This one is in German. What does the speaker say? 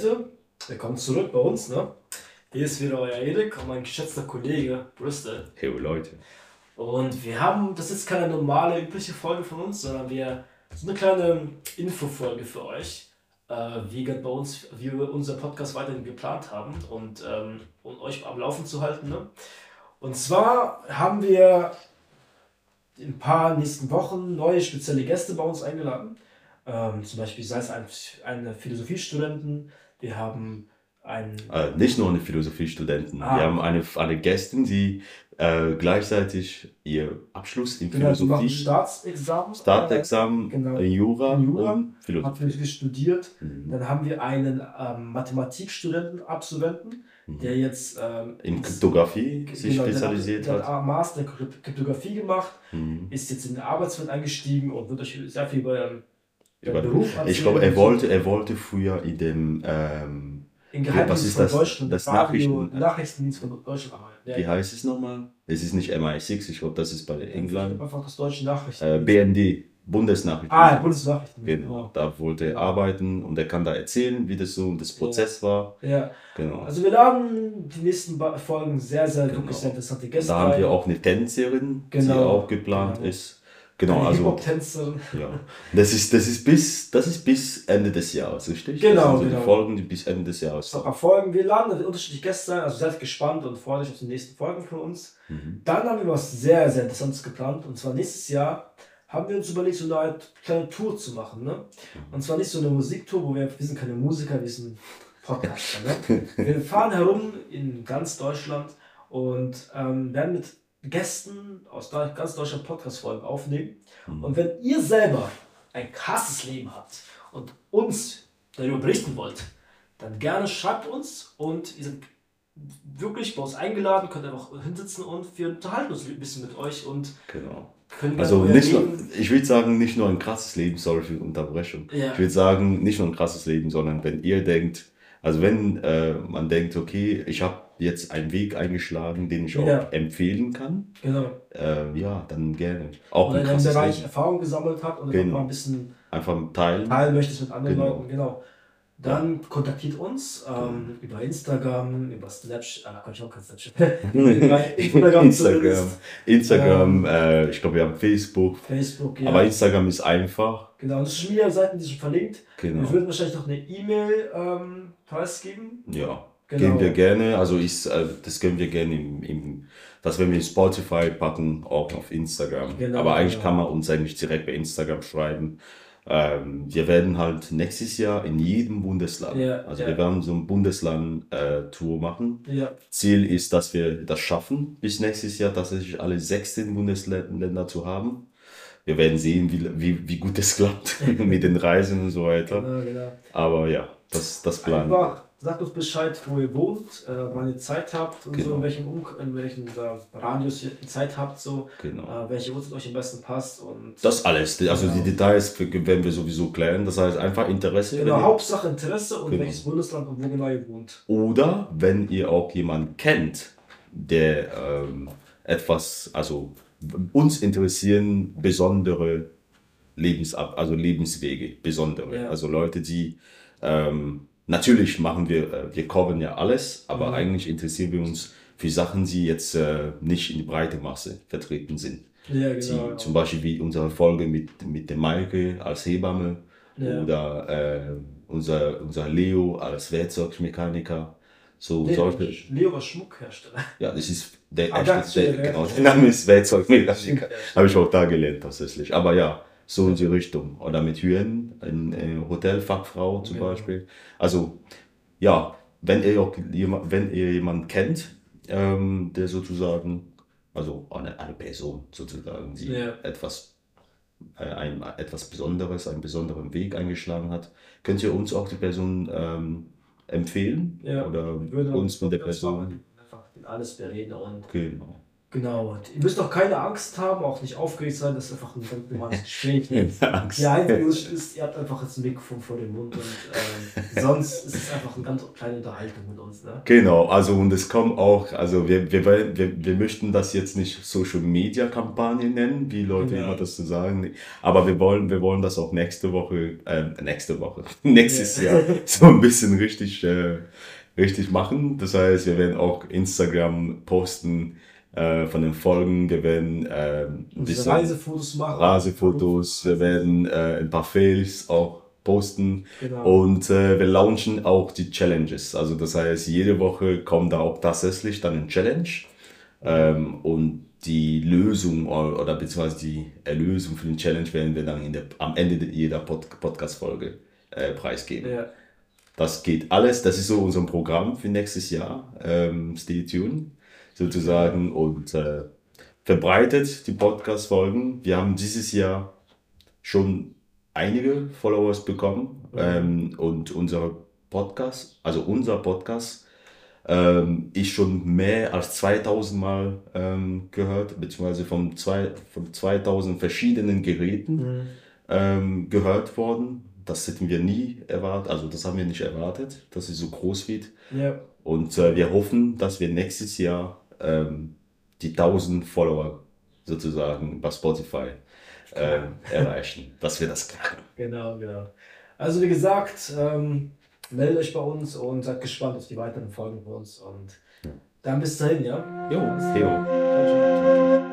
Leute, willkommen zurück bei uns. Ne? Hier ist wieder euer Erik und mein geschätzter Kollege Bristol. Hey Leute. Und wir haben, das ist keine normale, übliche Folge von uns, sondern wir, so eine kleine Infofolge für euch, äh, wie bei uns, wie wir unser Podcast weiterhin geplant haben und ähm, um euch am Laufen zu halten. Ne? Und zwar haben wir in ein paar nächsten Wochen neue spezielle Gäste bei uns eingeladen. Ähm, zum Beispiel sei es ein, eine Philosophiestudenten, wir haben einen. Äh, nicht nur eine Philosophiestudenten, Ah. wir haben eine, eine Gästin, die äh, gleichzeitig ihr Abschluss in Genau, die machen Philosophie, Staatsexamen. Startexamen Genau. in Jura, In Jura. und Hat Philosophie. Philosophie studiert. Mhm. Dann haben wir einen ähm, Mathematikstudenten, Absolventen, der jetzt ähm, In Kryptographie sich genau, der spezialisiert der hat. hat Master Kryptographie gemacht, Mhm. ist jetzt in den Arbeitswelt eingestiegen und wird euch sehr viel über ähm, Über- Ich glaube, er wollte, er wollte früher in dem, ähm, in was ist das? Deutschland, Das Nachrichten- Nachrichtendienst von Deutschland arbeiten. Ja, wie heißt es nochmal? Es ist nicht MI6, ich glaube, das ist bei England. Einfach das deutsche Nachrichten. Äh, BND, Bundesnachrichten. ah, Bundesnachrichten. Genau, da wollte er arbeiten und er kann da erzählen, wie das so das Prozess war. Ja, Genau. also wir laden die nächsten Folgen sehr, sehr Genau. wirklich sehr interessante Gäste Da haben wir auch eine Tänzerin, die Genau, auch geplant genau. ist. Genau, Eine also ja. Das ist, das ist bis das ist bis Ende des Jahres, richtig? Genau, das sind so genau. die Folgen, die bis Ende des Jahres. noch erfolgen. Wir laden unterschiedliche Gäste ein, also seid gespannt und freut euch auf die nächsten Folgen von uns. Mhm. Dann haben wir was sehr, sehr Interessantes geplant und zwar nächstes Jahr haben wir uns überlegt, so eine kleine Tour zu machen. Ne? Und zwar nicht so eine Musiktour, wo wir, wir sind keine Musiker, wir sind Podcaster. Ne? Wir fahren herum in ganz Deutschland und ähm, werden mit Gästen aus ganz Deutschland Podcast-Folgen aufnehmen. Mhm. Und wenn ihr selber ein krasses Leben habt und uns darüber berichten wollt, dann gerne schreibt uns und ihr seid wirklich bei uns eingeladen, könnt einfach hinsitzen und wir unterhalten uns ein bisschen mit euch und Genau. Also nicht nur, ich würde sagen, nicht nur ein krasses Leben, sorry für die Unterbrechung. Ja. Ich würde sagen, nicht nur ein krasses Leben, sondern wenn ihr denkt, also wenn äh, man denkt, okay, ich habe jetzt einen Weg eingeschlagen, den ich auch Ja. empfehlen kann, Genau. äh, ja, dann gerne. Auch Oder in einem Bereich Leben. Erfahrung gesammelt habt und Genau. ein bisschen Einfach teilen. teilen möchtest mit anderen Genau. Leuten, genau. Dann kontaktiert uns ähm, über Instagram, über Snapchat, äh, Quatsch, auch kein Snapchat. Instagram, Instagram, Instagram äh, ich glaube, wir haben Facebook. Facebook, ja. Aber Instagram ist einfach. genau, und Social Media Seiten, die sind verlinkt. Wir Genau. würden wahrscheinlich noch eine E-Mail ähm, preisgeben. Ja. Genau. Gehen wir gerne. Also ist, äh, das können wir gerne im, im das werden wir in Spotify packen, auch auf Instagram. Genau, Aber eigentlich genau. kann man uns eigentlich direkt bei Instagram schreiben. Ähm, wir werden halt nächstes Jahr in jedem Bundesland, Ja, also ja. wir werden so ein Bundesland-Tour machen. Ja, Ziel ist, dass wir das schaffen, bis nächstes Jahr tatsächlich alle 16 Bundesländer zu haben. Wir werden sehen, wie, wie, wie gut es klappt mit den Reisen und so weiter. genau, genau. Aber ja, das, das wir. Einfach sagt uns Bescheid, wo ihr wohnt, äh, wann ihr Zeit habt und so, Genau. in welchem, um in welchem äh, Radius ihr Zeit habt, so, Genau. äh, welche Uhrzeit euch am besten passt. Und Das alles, also Genau. die Details werden wir sowieso klären. Das heißt einfach Interesse. genau, Hauptsache Interesse und Genau. welches Bundesland und wo genau ihr wohnt. Oder wenn ihr auch jemanden kennt, der ähm, etwas, also uns interessieren besondere Lebensab, also Lebenswege, besondere. Ja. Also Leute, die ähm, natürlich machen wir, äh, wir covern ja alles, aber Mhm. eigentlich interessieren wir uns für Sachen, die jetzt äh, nicht in die breite Masse vertreten sind. Ja, Die, genau. Zum Beispiel wie unsere Folge mit, mit der Maike als Hebamme Ja. oder äh, unser, unser Leo als Werkzeugmechaniker. So Nee, solche. Leo war Schmuckhersteller. Ja, das ist der Ah, das- der, ja. genau, der Name ist Werkzeugmechaniker. Habe ich auch da gelernt tatsächlich. Aber ja, so in die Richtung. Oder mit Hüen, eine äh, Hotelfachfrau zum Genau. Beispiel. Also ja, wenn ihr, auch wenn ihr jemanden kennt, ähm, der sozusagen, also eine, eine Person sozusagen, die Ja. etwas, äh, ein, etwas Besonderes, einen besonderen Weg eingeschlagen hat, könnt ihr uns auch die Person ähm, empfehlen Ja, oder uns mit der Person. Einfach in alles bereden und Genau. Genau. Und ihr müsst auch keine Angst haben, auch nicht aufgeregt sein, das ist einfach ein ganz normales Gespräch. Angst. Die einzige Unterschied ist, ihr habt einfach jetzt ein Mikrofon vor dem Mund und ähm, sonst ist es einfach eine ganz kleine Unterhaltung mit uns. Ne? Genau, also und es kommt auch, also wir, wir, wir, wir möchten das jetzt nicht Social Media Kampagne nennen, wie Leute Ja. immer das so sagen, aber wir wollen, wir wollen das auch nächste Woche, ähm, nächste Woche, nächstes Ja. Jahr so ein bisschen richtig, äh, richtig machen. Das heißt, wir werden auch Instagram posten äh, von den Folgen, wir werden äh, ein bisschen Reisefotos machen. Reisefotos, wir werden äh, ein paar Fails auch posten. Genau. Und äh, wir launchen auch die Challenges. Also das heißt, jede Woche kommt da auch tatsächlich dann ein Challenge. Ähm, und die Lösung oder, oder beziehungsweise die Erlösung für den Challenge werden wir dann der, am Ende jeder Pod Podcast-Folge äh, preisgeben. Ja. Das geht alles, das ist so unser Programm für nächstes Jahr. Ähm, stay tuned sozusagen und äh, verbreitet die Podcast-Folgen. Wir haben dieses Jahr schon einige Followers bekommen ähm, und unser Podcast, also unser Podcast, ähm, ist schon mehr als 2000 Mal ähm, gehört, beziehungsweise von, zwei, von 2000 verschiedenen Geräten Mhm. ähm, gehört worden. Das hätten wir nie erwartet, also das haben wir nicht erwartet, dass es so groß wird. Ja. Und äh, wir hoffen, dass wir nächstes Jahr ähm, die 1000 Follower sozusagen bei Spotify ähm, erreichen, dass wir das knacken. Genau, genau. Also wie gesagt, ähm, meldet euch bei uns und seid gespannt auf die weiteren Folgen von uns. Und dann bis dahin, ja? Jo, Theo. Ciao, ciao.